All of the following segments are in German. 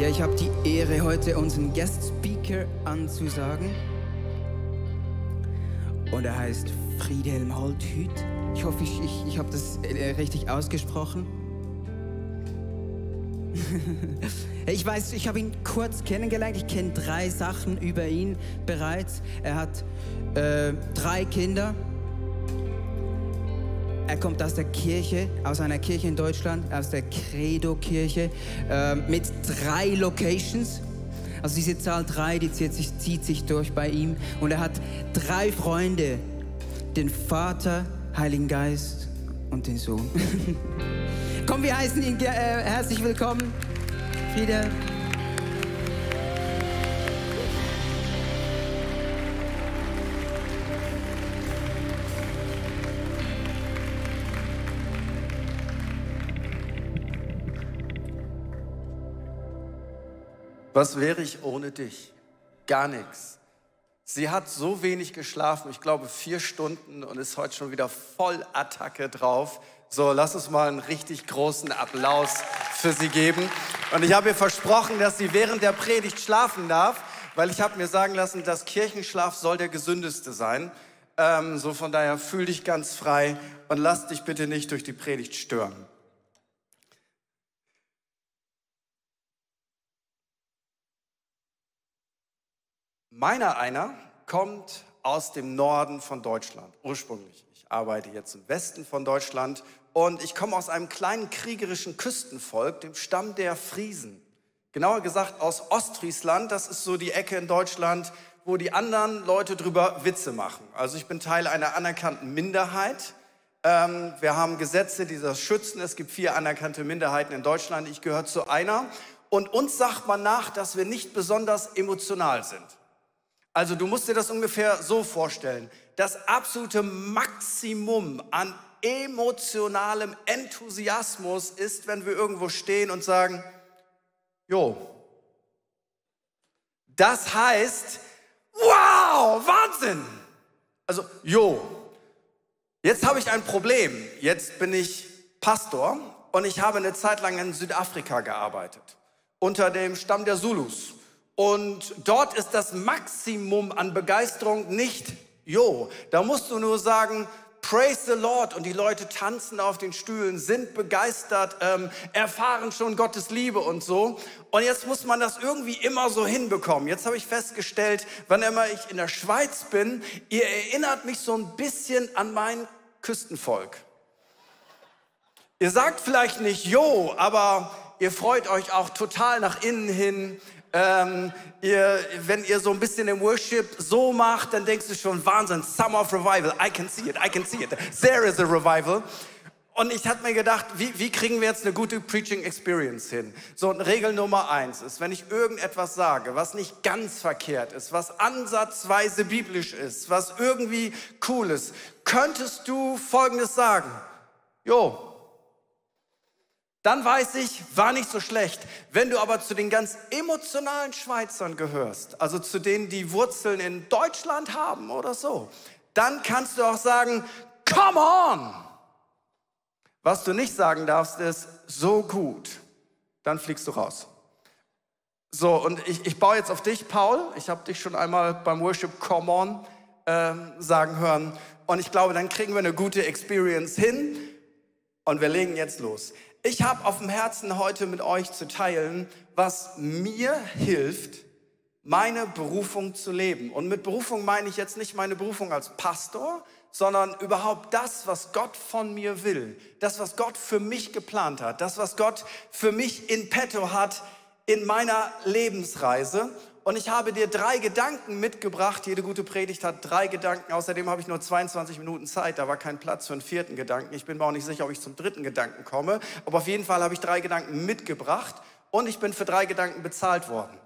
Ja, ich habe die Ehre, heute unseren Guest Speaker anzusagen. Und er heißt Friedhelm Holthüt. Ich hoffe, ich, ich, ich habe das äh, richtig ausgesprochen. ich weiß, ich habe ihn kurz kennengelernt. Ich kenne drei Sachen über ihn bereits. Er hat äh, drei Kinder. Er kommt aus der Kirche, aus einer Kirche in Deutschland, aus der Credo-Kirche, äh, mit drei Locations. Also diese Zahl drei, die zieht sich, zieht sich durch bei ihm. Und er hat drei Freunde, den Vater, Heiligen Geist und den Sohn. Komm, wir heißen ihn äh, herzlich willkommen. Friede. Was wäre ich ohne dich? Gar nichts. Sie hat so wenig geschlafen, ich glaube vier Stunden und ist heute schon wieder voll Attacke drauf. So, lass uns mal einen richtig großen Applaus für sie geben. Und ich habe ihr versprochen, dass sie während der Predigt schlafen darf, weil ich habe mir sagen lassen, dass Kirchenschlaf soll der gesündeste sein. Ähm, so von daher fühl dich ganz frei und lass dich bitte nicht durch die Predigt stören. Meiner einer kommt aus dem Norden von Deutschland, ursprünglich. Ich arbeite jetzt im Westen von Deutschland und ich komme aus einem kleinen kriegerischen Küstenvolk, dem Stamm der Friesen. Genauer gesagt aus Ostfriesland, das ist so die Ecke in Deutschland, wo die anderen Leute drüber Witze machen. Also ich bin Teil einer anerkannten Minderheit. Ähm, wir haben Gesetze, die das schützen. Es gibt vier anerkannte Minderheiten in Deutschland. Ich gehöre zu einer. Und uns sagt man nach, dass wir nicht besonders emotional sind. Also du musst dir das ungefähr so vorstellen. Das absolute Maximum an emotionalem Enthusiasmus ist, wenn wir irgendwo stehen und sagen, jo, das heißt, wow, Wahnsinn. Also, jo, jetzt habe ich ein Problem. Jetzt bin ich Pastor und ich habe eine Zeit lang in Südafrika gearbeitet, unter dem Stamm der Zulus. Und dort ist das Maximum an Begeisterung nicht, jo, da musst du nur sagen, Praise the Lord und die Leute tanzen auf den Stühlen, sind begeistert, ähm, erfahren schon Gottes Liebe und so. Und jetzt muss man das irgendwie immer so hinbekommen. Jetzt habe ich festgestellt, wann immer ich in der Schweiz bin, ihr erinnert mich so ein bisschen an mein Küstenvolk. Ihr sagt vielleicht nicht Jo, aber ihr freut euch auch total nach innen hin. Ähm, ihr, wenn ihr so ein bisschen im Worship so macht, dann denkst du schon, Wahnsinn, Summer of Revival, I can see it, I can see it. There is a revival. Und ich hatte mir gedacht, wie, wie kriegen wir jetzt eine gute Preaching Experience hin? So, Regel Nummer eins ist, wenn ich irgendetwas sage, was nicht ganz verkehrt ist, was ansatzweise biblisch ist, was irgendwie cool ist, könntest du Folgendes sagen. Jo, dann weiß ich, war nicht so schlecht. Wenn du aber zu den ganz emotionalen Schweizern gehörst, also zu denen, die Wurzeln in Deutschland haben oder so, dann kannst du auch sagen, come on! Was du nicht sagen darfst, ist so gut. Dann fliegst du raus. So, und ich, ich baue jetzt auf dich, Paul. Ich habe dich schon einmal beim Worship Come On äh, sagen hören. Und ich glaube, dann kriegen wir eine gute Experience hin. Und wir legen jetzt los ich habe auf dem Herzen heute mit euch zu teilen, was mir hilft, meine Berufung zu leben. Und mit Berufung meine ich jetzt nicht meine Berufung als Pastor, sondern überhaupt das, was Gott von mir will, das, was Gott für mich geplant hat, das, was Gott für mich in petto hat in meiner Lebensreise. Und ich habe dir drei Gedanken mitgebracht. Jede gute Predigt hat drei Gedanken. Außerdem habe ich nur 22 Minuten Zeit. Da war kein Platz für einen vierten Gedanken. Ich bin mir auch nicht sicher, ob ich zum dritten Gedanken komme. Aber auf jeden Fall habe ich drei Gedanken mitgebracht. Und ich bin für drei Gedanken bezahlt worden.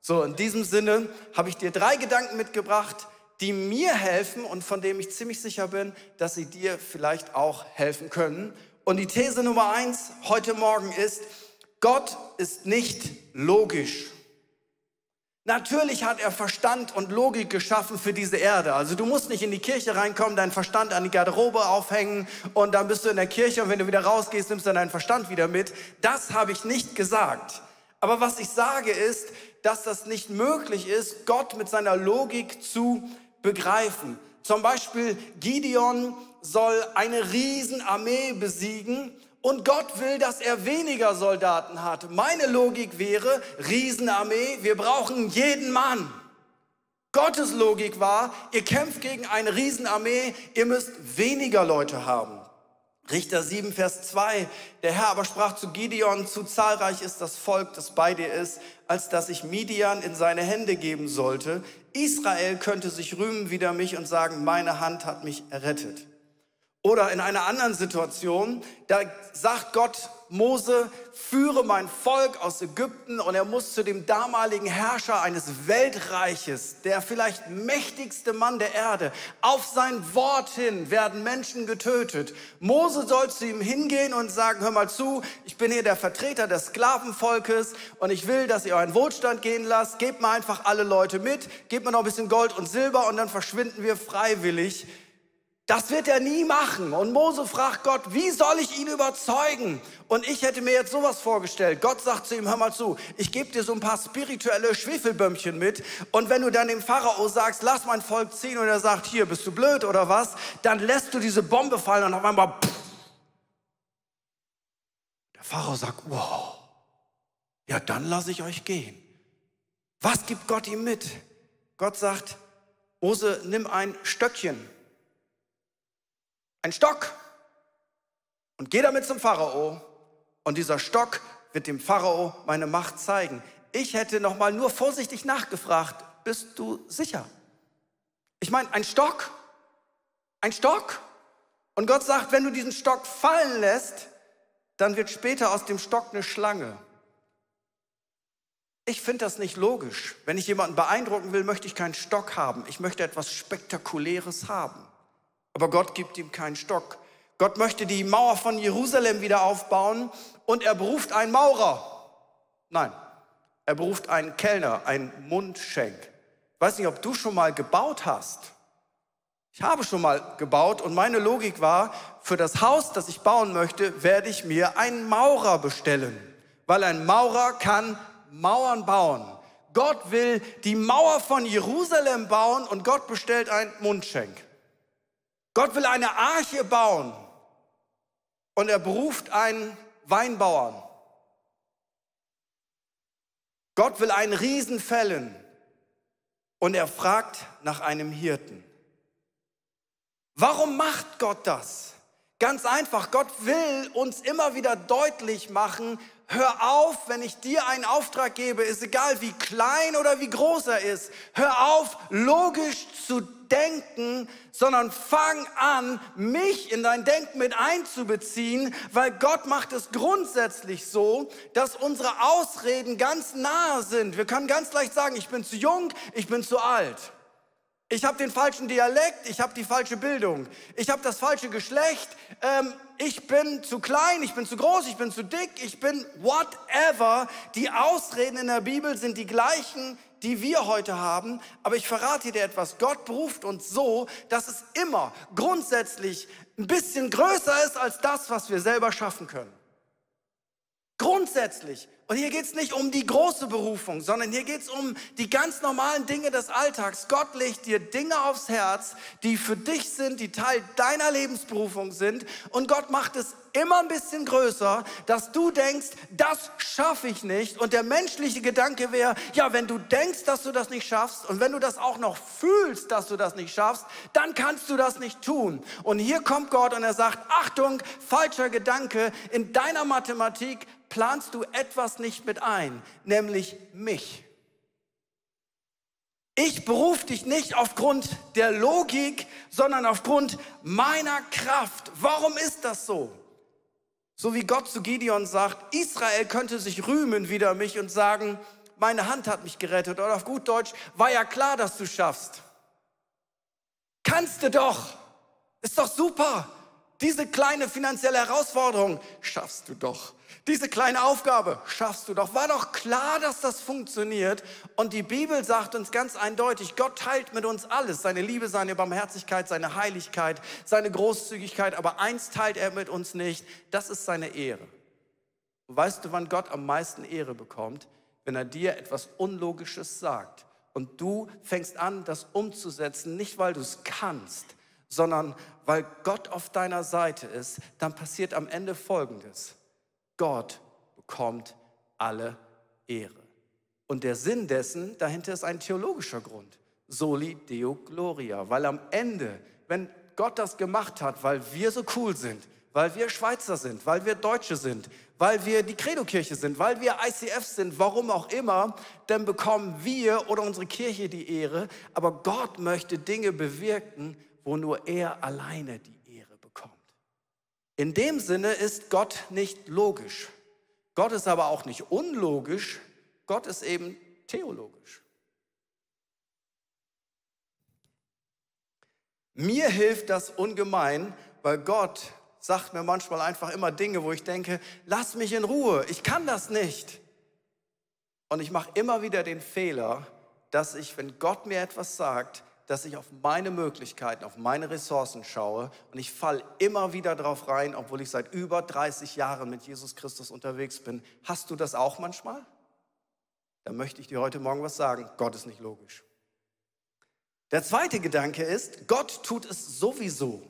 So, in diesem Sinne habe ich dir drei Gedanken mitgebracht, die mir helfen und von denen ich ziemlich sicher bin, dass sie dir vielleicht auch helfen können. Und die These Nummer eins heute Morgen ist, Gott ist nicht logisch. Natürlich hat er Verstand und Logik geschaffen für diese Erde. Also du musst nicht in die Kirche reinkommen, deinen Verstand an die Garderobe aufhängen und dann bist du in der Kirche und wenn du wieder rausgehst, nimmst du deinen Verstand wieder mit. Das habe ich nicht gesagt. Aber was ich sage ist, dass das nicht möglich ist, Gott mit seiner Logik zu begreifen. Zum Beispiel Gideon soll eine Riesenarmee besiegen und Gott will, dass er weniger Soldaten hat. Meine Logik wäre, Riesenarmee, wir brauchen jeden Mann. Gottes Logik war, ihr kämpft gegen eine Riesenarmee, ihr müsst weniger Leute haben. Richter 7, Vers 2. Der Herr aber sprach zu Gideon, zu zahlreich ist das Volk, das bei dir ist, als dass ich Midian in seine Hände geben sollte. Israel könnte sich rühmen wider mich und sagen, meine Hand hat mich errettet. Oder in einer anderen Situation, da sagt Gott Mose, führe mein Volk aus Ägypten und er muss zu dem damaligen Herrscher eines Weltreiches, der vielleicht mächtigste Mann der Erde. Auf sein Wort hin werden Menschen getötet. Mose soll zu ihm hingehen und sagen, hör mal zu, ich bin hier der Vertreter des Sklavenvolkes und ich will, dass ihr euren Wohlstand gehen lasst. Gebt mir einfach alle Leute mit, gebt mir noch ein bisschen Gold und Silber und dann verschwinden wir freiwillig das wird er nie machen. Und Mose fragt Gott, wie soll ich ihn überzeugen? Und ich hätte mir jetzt sowas vorgestellt. Gott sagt zu ihm, hör mal zu, ich gebe dir so ein paar spirituelle Schwefelbömmchen mit. Und wenn du dann dem Pharao sagst, lass mein Volk ziehen und er sagt, hier, bist du blöd oder was? Dann lässt du diese Bombe fallen und auf einmal, pff. Der Pharao sagt, wow, ja, dann lasse ich euch gehen. Was gibt Gott ihm mit? Gott sagt, Mose, nimm ein Stöckchen ein Stock und geh damit zum Pharao und dieser Stock wird dem Pharao meine Macht zeigen. Ich hätte noch mal nur vorsichtig nachgefragt, bist du sicher? Ich meine, ein Stock, ein Stock. Und Gott sagt, wenn du diesen Stock fallen lässt, dann wird später aus dem Stock eine Schlange. Ich finde das nicht logisch. Wenn ich jemanden beeindrucken will, möchte ich keinen Stock haben. Ich möchte etwas Spektakuläres haben. Aber Gott gibt ihm keinen Stock. Gott möchte die Mauer von Jerusalem wieder aufbauen und er beruft einen Maurer. Nein, er beruft einen Kellner, einen Mundschenk. Ich weiß nicht, ob du schon mal gebaut hast. Ich habe schon mal gebaut und meine Logik war, für das Haus, das ich bauen möchte, werde ich mir einen Maurer bestellen. Weil ein Maurer kann Mauern bauen. Gott will die Mauer von Jerusalem bauen und Gott bestellt einen Mundschenk. Gott will eine Arche bauen und er beruft einen Weinbauern. Gott will einen Riesen fällen und er fragt nach einem Hirten. Warum macht Gott das? Ganz einfach, Gott will uns immer wieder deutlich machen, hör auf, wenn ich dir einen Auftrag gebe, ist egal wie klein oder wie groß er ist, hör auf, logisch zu denken, sondern fang an, mich in dein Denken mit einzubeziehen, weil Gott macht es grundsätzlich so, dass unsere Ausreden ganz nahe sind. Wir können ganz leicht sagen, ich bin zu jung, ich bin zu alt. Ich habe den falschen Dialekt, ich habe die falsche Bildung, ich habe das falsche Geschlecht, ähm, ich bin zu klein, ich bin zu groß, ich bin zu dick, ich bin whatever. Die Ausreden in der Bibel sind die gleichen, die wir heute haben, aber ich verrate dir etwas. Gott beruft uns so, dass es immer grundsätzlich ein bisschen größer ist als das, was wir selber schaffen können. Grundsätzlich. Und hier geht es nicht um die große Berufung, sondern hier geht es um die ganz normalen Dinge des Alltags. Gott legt dir Dinge aufs Herz, die für dich sind, die Teil deiner Lebensberufung sind. Und Gott macht es immer ein bisschen größer, dass du denkst, das schaffe ich nicht. Und der menschliche Gedanke wäre, ja, wenn du denkst, dass du das nicht schaffst und wenn du das auch noch fühlst, dass du das nicht schaffst, dann kannst du das nicht tun. Und hier kommt Gott und er sagt, Achtung, falscher Gedanke, in deiner Mathematik planst du etwas nicht mit ein, nämlich mich. Ich berufe dich nicht aufgrund der Logik, sondern aufgrund meiner Kraft. Warum ist das so? So wie Gott zu Gideon sagt, Israel könnte sich rühmen wider mich und sagen, meine Hand hat mich gerettet. Oder auf gut Deutsch, war ja klar, dass du schaffst. Kannst du doch. Ist doch super. Diese kleine finanzielle Herausforderung schaffst du doch. Diese kleine Aufgabe schaffst du doch. War doch klar, dass das funktioniert. Und die Bibel sagt uns ganz eindeutig, Gott teilt mit uns alles. Seine Liebe, seine Barmherzigkeit, seine Heiligkeit, seine Großzügigkeit. Aber eins teilt er mit uns nicht. Das ist seine Ehre. Weißt du, wann Gott am meisten Ehre bekommt? Wenn er dir etwas Unlogisches sagt. Und du fängst an, das umzusetzen, nicht weil du es kannst, sondern weil Gott auf deiner Seite ist, dann passiert am Ende Folgendes. Gott bekommt alle Ehre. Und der Sinn dessen, dahinter ist ein theologischer Grund. Soli Deo Gloria. Weil am Ende, wenn Gott das gemacht hat, weil wir so cool sind, weil wir Schweizer sind, weil wir Deutsche sind, weil wir die Credo-Kirche sind, weil wir ICF sind, warum auch immer, dann bekommen wir oder unsere Kirche die Ehre. Aber Gott möchte Dinge bewirken, wo nur er alleine die Ehre bekommt. In dem Sinne ist Gott nicht logisch. Gott ist aber auch nicht unlogisch. Gott ist eben theologisch. Mir hilft das ungemein, weil Gott sagt mir manchmal einfach immer Dinge, wo ich denke, lass mich in Ruhe, ich kann das nicht. Und ich mache immer wieder den Fehler, dass ich, wenn Gott mir etwas sagt, dass ich auf meine Möglichkeiten, auf meine Ressourcen schaue und ich falle immer wieder drauf rein, obwohl ich seit über 30 Jahren mit Jesus Christus unterwegs bin. Hast du das auch manchmal? Dann möchte ich dir heute Morgen was sagen. Gott ist nicht logisch. Der zweite Gedanke ist, Gott tut es sowieso.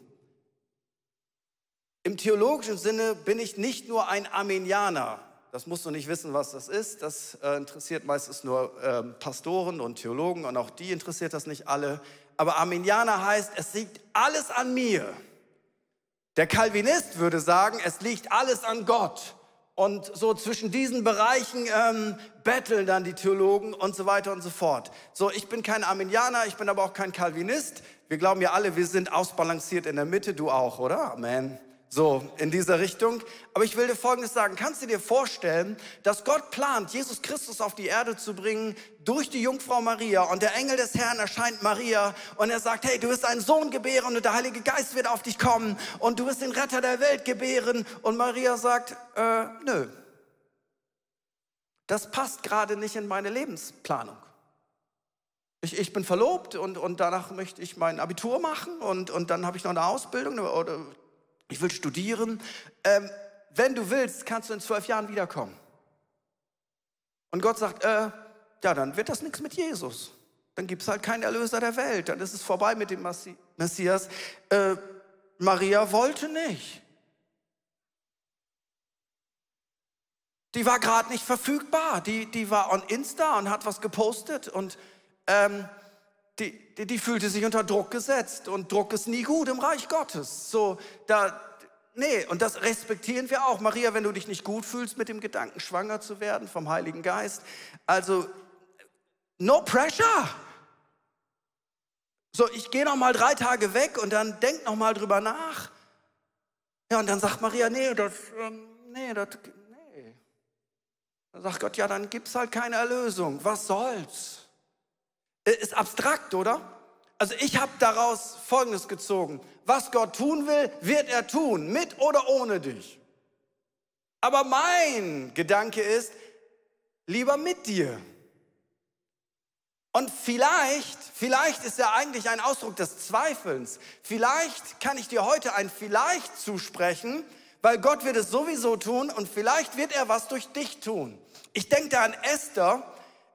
Im theologischen Sinne bin ich nicht nur ein Armenianer. Das musst du nicht wissen, was das ist. Das äh, interessiert meistens nur äh, Pastoren und Theologen und auch die interessiert das nicht alle. Aber Armenianer heißt, es liegt alles an mir. Der Calvinist würde sagen, es liegt alles an Gott. Und so zwischen diesen Bereichen ähm, betteln dann die Theologen und so weiter und so fort. So, ich bin kein Arminianer, ich bin aber auch kein Calvinist. Wir glauben ja alle, wir sind ausbalanciert in der Mitte, du auch, oder? Amen. So, in dieser Richtung. Aber ich will dir Folgendes sagen. Kannst du dir vorstellen, dass Gott plant, Jesus Christus auf die Erde zu bringen durch die Jungfrau Maria und der Engel des Herrn erscheint Maria und er sagt, hey, du wirst einen Sohn gebären und der Heilige Geist wird auf dich kommen und du wirst den Retter der Welt gebären und Maria sagt, äh, nö. Das passt gerade nicht in meine Lebensplanung. Ich, ich bin verlobt und, und danach möchte ich mein Abitur machen und, und dann habe ich noch eine Ausbildung oder ich will studieren. Ähm, wenn du willst, kannst du in zwölf Jahren wiederkommen. Und Gott sagt, äh, ja, dann wird das nichts mit Jesus. Dann gibt es halt keinen Erlöser der Welt. Dann ist es vorbei mit dem Messias. Äh, Maria wollte nicht. Die war gerade nicht verfügbar. Die, die war on Insta und hat was gepostet und ähm, die, die, die, fühlte sich unter Druck gesetzt und Druck ist nie gut im Reich Gottes. So, da, nee, und das respektieren wir auch. Maria, wenn du dich nicht gut fühlst mit dem Gedanken, schwanger zu werden vom Heiligen Geist, also, no pressure. So, ich gehe noch mal drei Tage weg und dann denk noch mal drüber nach. Ja, und dann sagt Maria, nee, das, ähm, nee, das, nee. Dann sagt Gott, ja, dann gibt's halt keine Erlösung. Was soll's? Äh, ist abstrakt, oder? Also ich habe daraus Folgendes gezogen. Was Gott tun will, wird er tun, mit oder ohne dich. Aber mein Gedanke ist, lieber mit dir. Und vielleicht, vielleicht ist er eigentlich ein Ausdruck des Zweifelns. Vielleicht kann ich dir heute ein Vielleicht zusprechen, weil Gott wird es sowieso tun und vielleicht wird er was durch dich tun. Ich denke da an Esther,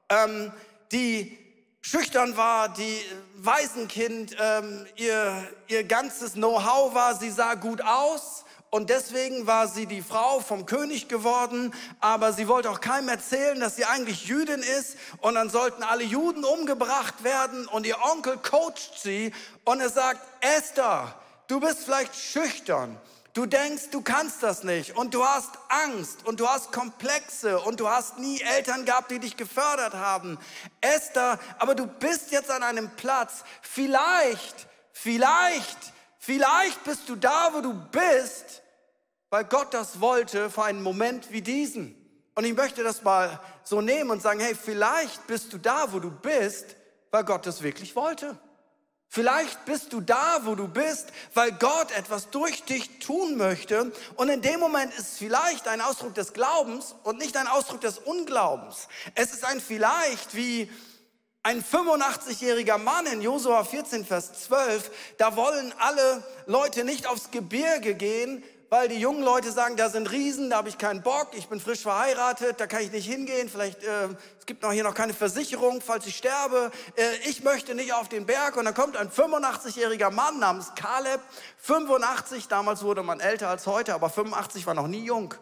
ähm, die schüchtern war, die Waisenkind, ähm, ihr, ihr ganzes Know-how war, sie sah gut aus und deswegen war sie die Frau vom König geworden, aber sie wollte auch keinem erzählen, dass sie eigentlich Jüdin ist. Und dann sollten alle Juden umgebracht werden und ihr Onkel coacht sie. Und er sagt, Esther, du bist vielleicht schüchtern, Du denkst, du kannst das nicht und du hast Angst und du hast Komplexe und du hast nie Eltern gehabt, die dich gefördert haben. Esther, aber du bist jetzt an einem Platz. Vielleicht, vielleicht, vielleicht bist du da, wo du bist, weil Gott das wollte für einen Moment wie diesen. Und ich möchte das mal so nehmen und sagen, hey, vielleicht bist du da, wo du bist, weil Gott das wirklich wollte. Vielleicht bist du da, wo du bist, weil Gott etwas durch dich tun möchte. Und in dem Moment ist vielleicht ein Ausdruck des Glaubens und nicht ein Ausdruck des Unglaubens. Es ist ein vielleicht wie ein 85-jähriger Mann in Josua 14, Vers 12. Da wollen alle Leute nicht aufs Gebirge gehen, weil die jungen Leute sagen, da sind Riesen, da habe ich keinen Bock, ich bin frisch verheiratet, da kann ich nicht hingehen, vielleicht äh, es gibt noch hier noch keine Versicherung, falls ich sterbe. Äh, ich möchte nicht auf den Berg und dann kommt ein 85-jähriger Mann namens Caleb, 85, damals wurde man älter als heute, aber 85 war noch nie jung.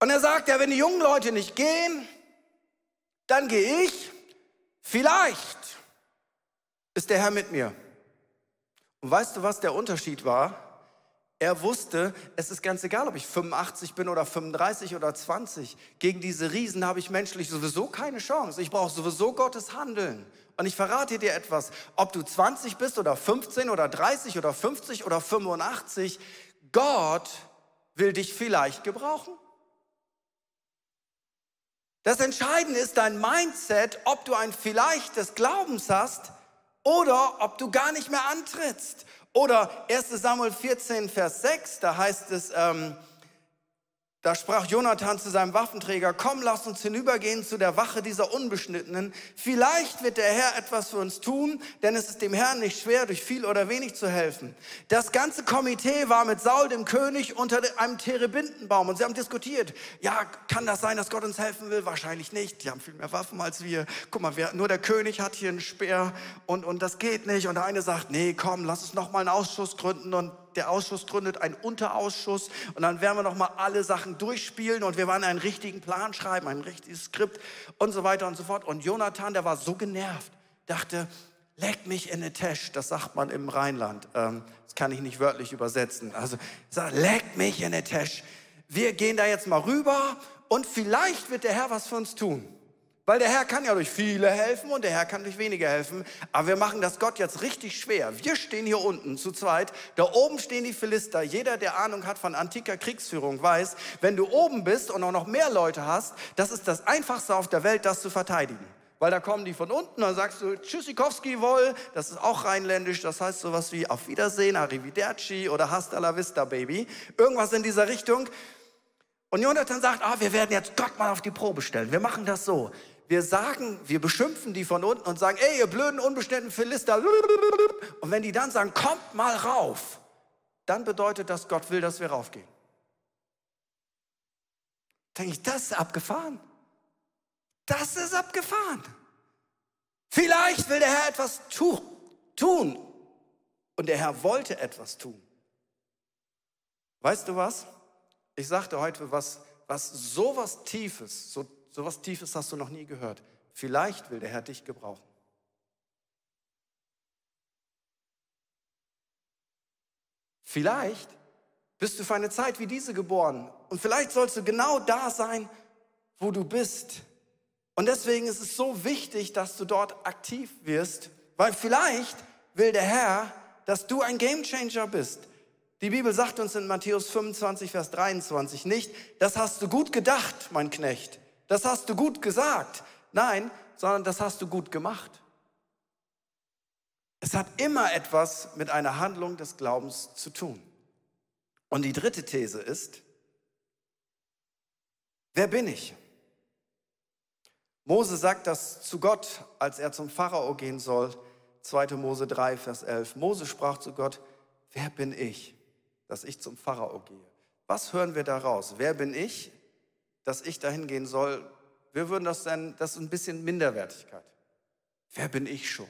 Und er sagt, ja, wenn die jungen Leute nicht gehen, dann gehe ich. Vielleicht ist der Herr mit mir. Und weißt du, was der Unterschied war? Er wusste, es ist ganz egal, ob ich 85 bin oder 35 oder 20. Gegen diese Riesen habe ich menschlich sowieso keine Chance. Ich brauche sowieso Gottes Handeln. Und ich verrate dir etwas, ob du 20 bist oder 15 oder 30 oder 50 oder 85, Gott will dich vielleicht gebrauchen. Das Entscheidende ist dein Mindset, ob du ein Vielleicht des Glaubens hast oder ob du gar nicht mehr antrittst. Oder 1 Samuel 14, Vers 6, da heißt es, ähm, da sprach Jonathan zu seinem Waffenträger, komm, lass uns hinübergehen zu der Wache dieser Unbeschnittenen. Vielleicht wird der Herr etwas für uns tun, denn es ist dem Herrn nicht schwer, durch viel oder wenig zu helfen. Das ganze Komitee war mit Saul, dem König, unter einem Terebintenbaum und sie haben diskutiert. Ja, kann das sein, dass Gott uns helfen will? Wahrscheinlich nicht. Die haben viel mehr Waffen als wir. Guck mal, wer, nur der König hat hier einen Speer und, und das geht nicht. Und der eine sagt, nee, komm, lass uns noch mal einen Ausschuss gründen und der Ausschuss gründet einen Unterausschuss und dann werden wir noch mal alle Sachen durchspielen und wir werden einen richtigen Plan schreiben, ein richtiges Skript und so weiter und so fort. Und Jonathan, der war so genervt, dachte, leck mich in den Tesch, das sagt man im Rheinland. Ähm, das kann ich nicht wörtlich übersetzen. Also, sag, leck mich in den Tesch. Wir gehen da jetzt mal rüber und vielleicht wird der Herr was für uns tun. Weil der Herr kann ja durch viele helfen und der Herr kann durch wenige helfen. Aber wir machen das Gott jetzt richtig schwer. Wir stehen hier unten zu zweit. Da oben stehen die Philister. Jeder, der Ahnung hat von antiker Kriegsführung, weiß, wenn du oben bist und auch noch mehr Leute hast, das ist das Einfachste auf der Welt, das zu verteidigen. Weil da kommen die von unten, dann sagst du Tschüssikowski wohl, das ist auch rheinländisch, das heißt sowas wie Auf Wiedersehen, Arrivederci oder Hasta la vista, Baby. Irgendwas in dieser Richtung. Und Jonathan sagt, ah, wir werden jetzt Gott mal auf die Probe stellen. Wir machen das so wir sagen, wir beschimpfen die von unten und sagen, ey, ihr blöden, unbestimmten Philister. Und wenn die dann sagen, kommt mal rauf, dann bedeutet das, Gott will, dass wir raufgehen. Denke ich, das ist abgefahren. Das ist abgefahren. Vielleicht will der Herr etwas tu tun. Und der Herr wollte etwas tun. Weißt du was? Ich sagte heute was, was sowas Tiefes, so so was Tiefes hast du noch nie gehört. Vielleicht will der Herr dich gebrauchen. Vielleicht bist du für eine Zeit wie diese geboren und vielleicht sollst du genau da sein, wo du bist. Und deswegen ist es so wichtig, dass du dort aktiv wirst, weil vielleicht will der Herr, dass du ein Gamechanger bist. Die Bibel sagt uns in Matthäus 25, Vers 23 nicht, das hast du gut gedacht, mein Knecht das hast du gut gesagt. Nein, sondern das hast du gut gemacht. Es hat immer etwas mit einer Handlung des Glaubens zu tun. Und die dritte These ist, wer bin ich? Mose sagt das zu Gott, als er zum Pharao gehen soll. 2. Mose 3, Vers 11. Mose sprach zu Gott, wer bin ich, dass ich zum Pharao gehe? Was hören wir daraus? Wer bin ich? Dass ich dahin gehen soll, wir würden das dann, das ist ein bisschen Minderwertigkeit. Wer bin ich schon?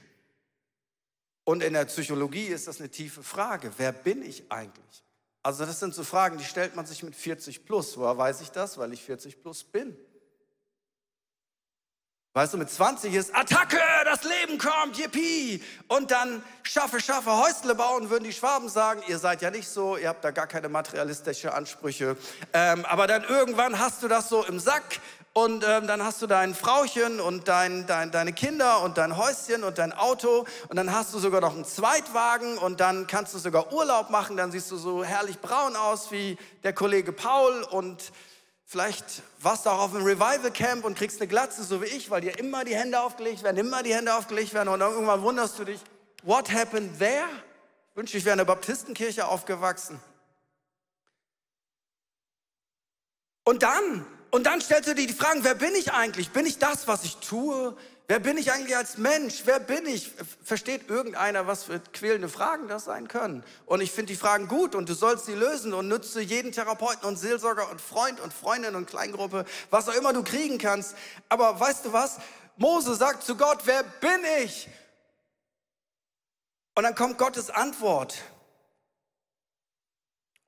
Und in der Psychologie ist das eine tiefe Frage. Wer bin ich eigentlich? Also das sind so Fragen, die stellt man sich mit 40 plus. Woher weiß ich das? Weil ich 40 plus bin. Weißt du, mit 20 ist Attacke, das Leben kommt, yippie. Und dann schaffe, schaffe, Häusle bauen, würden die Schwaben sagen. Ihr seid ja nicht so, ihr habt da gar keine materialistische Ansprüche. Ähm, aber dann irgendwann hast du das so im Sack und ähm, dann hast du dein Frauchen und dein, dein, deine Kinder und dein Häuschen und dein Auto und dann hast du sogar noch einen Zweitwagen und dann kannst du sogar Urlaub machen. Dann siehst du so herrlich braun aus wie der Kollege Paul und Vielleicht warst du auch auf einem Revival Camp und kriegst eine Glatze, so wie ich, weil dir immer die Hände aufgelegt werden, immer die Hände aufgelegt werden und irgendwann wunderst du dich, what happened there? Ich wünschte, ich wäre in der Baptistenkirche aufgewachsen. Und dann, und dann stellst du dir die Fragen, wer bin ich eigentlich? Bin ich das, was ich tue? Wer bin ich eigentlich als Mensch? Wer bin ich? Versteht irgendeiner, was für quälende Fragen das sein können? Und ich finde die Fragen gut und du sollst sie lösen und nütze jeden Therapeuten und Seelsorger und Freund und Freundin und Kleingruppe, was auch immer du kriegen kannst. Aber weißt du was? Mose sagt zu Gott, wer bin ich? Und dann kommt Gottes Antwort.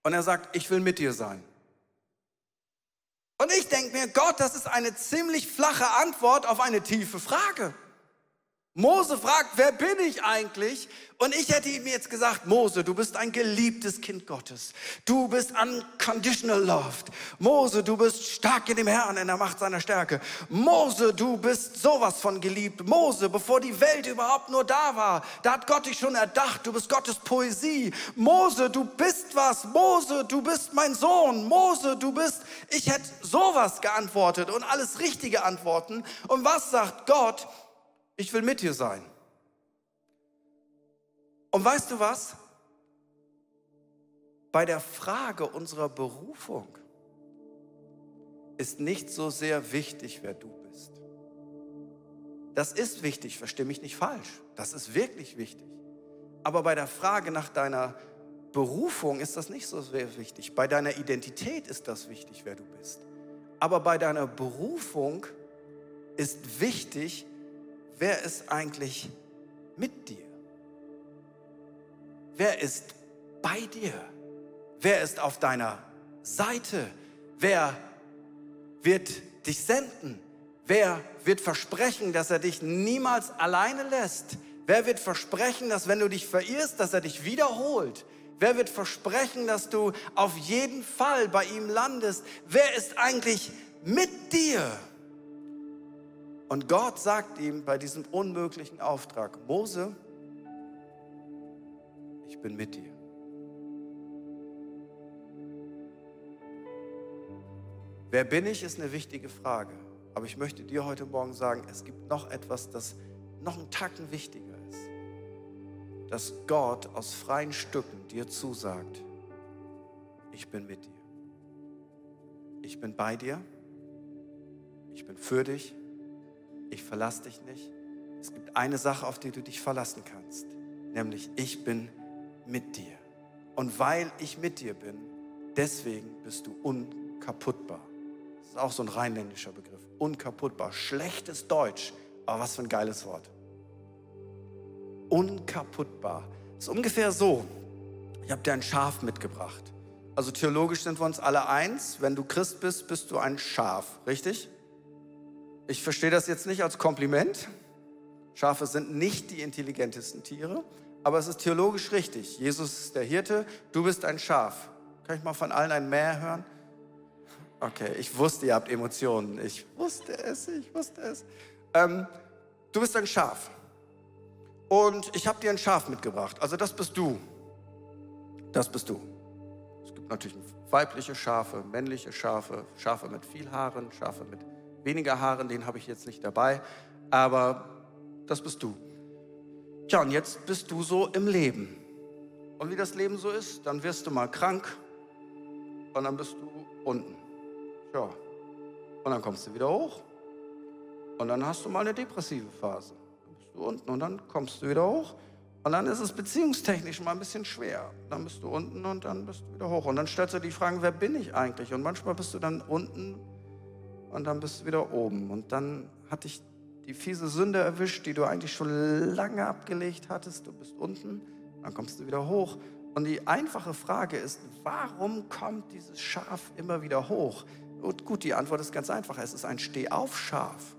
Und er sagt, ich will mit dir sein. Und ich denke mir, Gott, das ist eine ziemlich flache Antwort auf eine tiefe Frage. Mose fragt, wer bin ich eigentlich? Und ich hätte ihm jetzt gesagt, Mose, du bist ein geliebtes Kind Gottes. Du bist unconditional loved. Mose, du bist stark in dem Herrn, in der Macht seiner Stärke. Mose, du bist sowas von geliebt. Mose, bevor die Welt überhaupt nur da war, da hat Gott dich schon erdacht. Du bist Gottes Poesie. Mose, du bist was. Mose, du bist mein Sohn. Mose, du bist, ich hätte sowas geantwortet und alles richtige Antworten. Und was sagt Gott? Ich will mit dir sein. Und weißt du was? Bei der Frage unserer Berufung ist nicht so sehr wichtig, wer du bist. Das ist wichtig, verstehe mich nicht falsch. Das ist wirklich wichtig. Aber bei der Frage nach deiner Berufung ist das nicht so sehr wichtig. Bei deiner Identität ist das wichtig, wer du bist. Aber bei deiner Berufung ist wichtig, wer ist eigentlich mit dir? Wer ist bei dir? Wer ist auf deiner Seite? Wer wird dich senden? Wer wird versprechen, dass er dich niemals alleine lässt? Wer wird versprechen, dass wenn du dich verirrst, dass er dich wiederholt? Wer wird versprechen, dass du auf jeden Fall bei ihm landest? Wer ist eigentlich mit dir? Und Gott sagt ihm bei diesem unmöglichen Auftrag, Mose, ich bin mit dir. Wer bin ich, ist eine wichtige Frage. Aber ich möchte dir heute Morgen sagen, es gibt noch etwas, das noch einen Tacken wichtiger ist. Dass Gott aus freien Stücken dir zusagt, ich bin mit dir. Ich bin bei dir. Ich bin für dich ich verlasse dich nicht. Es gibt eine Sache, auf die du dich verlassen kannst, nämlich ich bin mit dir. Und weil ich mit dir bin, deswegen bist du unkaputtbar. Das ist auch so ein rheinländischer Begriff. Unkaputtbar. Schlechtes Deutsch, aber was für ein geiles Wort. Unkaputtbar. Das ist ungefähr so. Ich habe dir ein Schaf mitgebracht. Also theologisch sind wir uns alle eins. Wenn du Christ bist, bist du ein Schaf, richtig? Ich verstehe das jetzt nicht als Kompliment. Schafe sind nicht die intelligentesten Tiere, aber es ist theologisch richtig. Jesus ist der Hirte, du bist ein Schaf. Kann ich mal von allen ein Mehr hören? Okay, ich wusste, ihr habt Emotionen. Ich wusste es, ich wusste es. Ähm, du bist ein Schaf. Und ich habe dir ein Schaf mitgebracht. Also das bist du. Das bist du. Es gibt natürlich weibliche Schafe, männliche Schafe, Schafe mit viel Haaren, Schafe mit weniger Haaren, den habe ich jetzt nicht dabei, aber das bist du. Tja, und jetzt bist du so im Leben. Und wie das Leben so ist, dann wirst du mal krank und dann bist du unten. Ja. Und dann kommst du wieder hoch und dann hast du mal eine depressive Phase. Dann bist du unten und dann kommst du wieder hoch und dann ist es beziehungstechnisch mal ein bisschen schwer. Dann bist du unten und dann bist du wieder hoch. Und dann stellst du die Fragen, wer bin ich eigentlich? Und manchmal bist du dann unten und dann bist du wieder oben. Und dann hat dich die fiese Sünde erwischt, die du eigentlich schon lange abgelegt hattest. Du bist unten, dann kommst du wieder hoch. Und die einfache Frage ist, warum kommt dieses Schaf immer wieder hoch? Und gut, die Antwort ist ganz einfach. Es ist ein Stehaufschaf.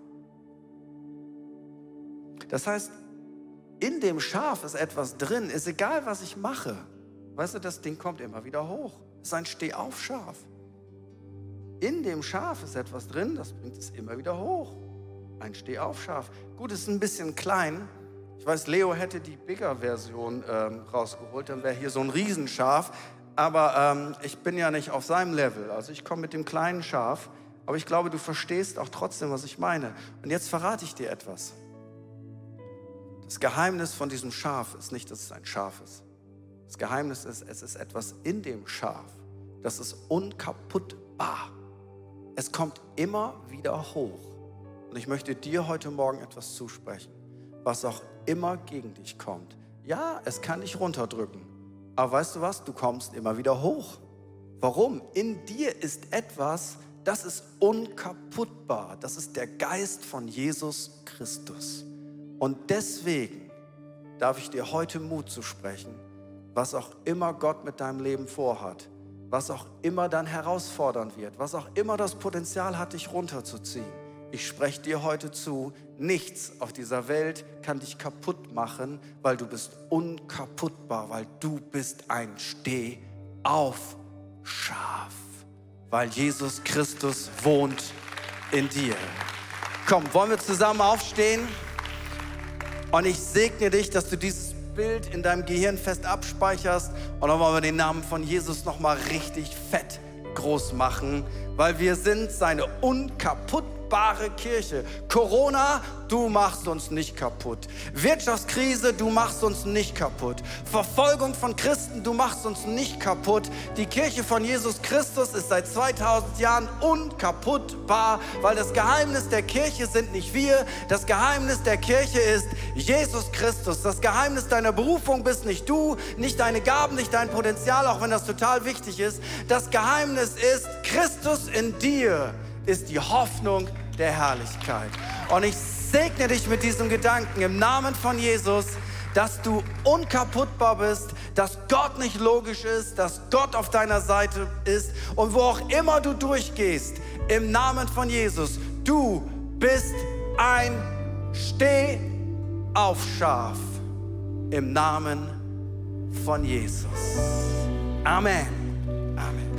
Das heißt, in dem Schaf ist etwas drin, ist egal, was ich mache. Weißt du, das Ding kommt immer wieder hoch. Es ist ein Stehaufschaf in dem Schaf ist etwas drin, das bringt es immer wieder hoch. Ein Stehaufschaf. Gut, es ist ein bisschen klein. Ich weiß, Leo hätte die Bigger-Version ähm, rausgeholt, dann wäre hier so ein Riesenschaf. Aber ähm, ich bin ja nicht auf seinem Level. Also ich komme mit dem kleinen Schaf. Aber ich glaube, du verstehst auch trotzdem, was ich meine. Und jetzt verrate ich dir etwas. Das Geheimnis von diesem Schaf ist nicht, dass es ein Schaf ist. Das Geheimnis ist, es ist etwas in dem Schaf. Das ist unkaputtbar. Es kommt immer wieder hoch. Und ich möchte dir heute Morgen etwas zusprechen, was auch immer gegen dich kommt. Ja, es kann dich runterdrücken. Aber weißt du was? Du kommst immer wieder hoch. Warum? In dir ist etwas, das ist unkaputtbar. Das ist der Geist von Jesus Christus. Und deswegen darf ich dir heute Mut zu sprechen, was auch immer Gott mit deinem Leben vorhat, was auch immer dann herausfordern wird, was auch immer das Potenzial hat, dich runterzuziehen. Ich spreche dir heute zu, nichts auf dieser Welt kann dich kaputt machen, weil du bist unkaputtbar, weil du bist ein Stehaufschaf, weil Jesus Christus wohnt in dir. Komm, wollen wir zusammen aufstehen? Und ich segne dich, dass du dieses Bild in deinem Gehirn fest abspeicherst und dann wollen wir den Namen von Jesus nochmal richtig fett groß machen, weil wir sind seine unkaputtbare fruchtbare Kirche. Corona, du machst uns nicht kaputt. Wirtschaftskrise, du machst uns nicht kaputt. Verfolgung von Christen, du machst uns nicht kaputt. Die Kirche von Jesus Christus ist seit 2000 Jahren unkaputtbar, weil das Geheimnis der Kirche sind nicht wir. Das Geheimnis der Kirche ist Jesus Christus. Das Geheimnis deiner Berufung bist nicht du, nicht deine Gaben, nicht dein Potenzial, auch wenn das total wichtig ist. Das Geheimnis ist Christus in dir ist die Hoffnung der Herrlichkeit. Und ich segne dich mit diesem Gedanken im Namen von Jesus, dass du unkaputtbar bist, dass Gott nicht logisch ist, dass Gott auf deiner Seite ist und wo auch immer du durchgehst, im Namen von Jesus, du bist ein Stehaufschaf im Namen von Jesus. Amen. Amen.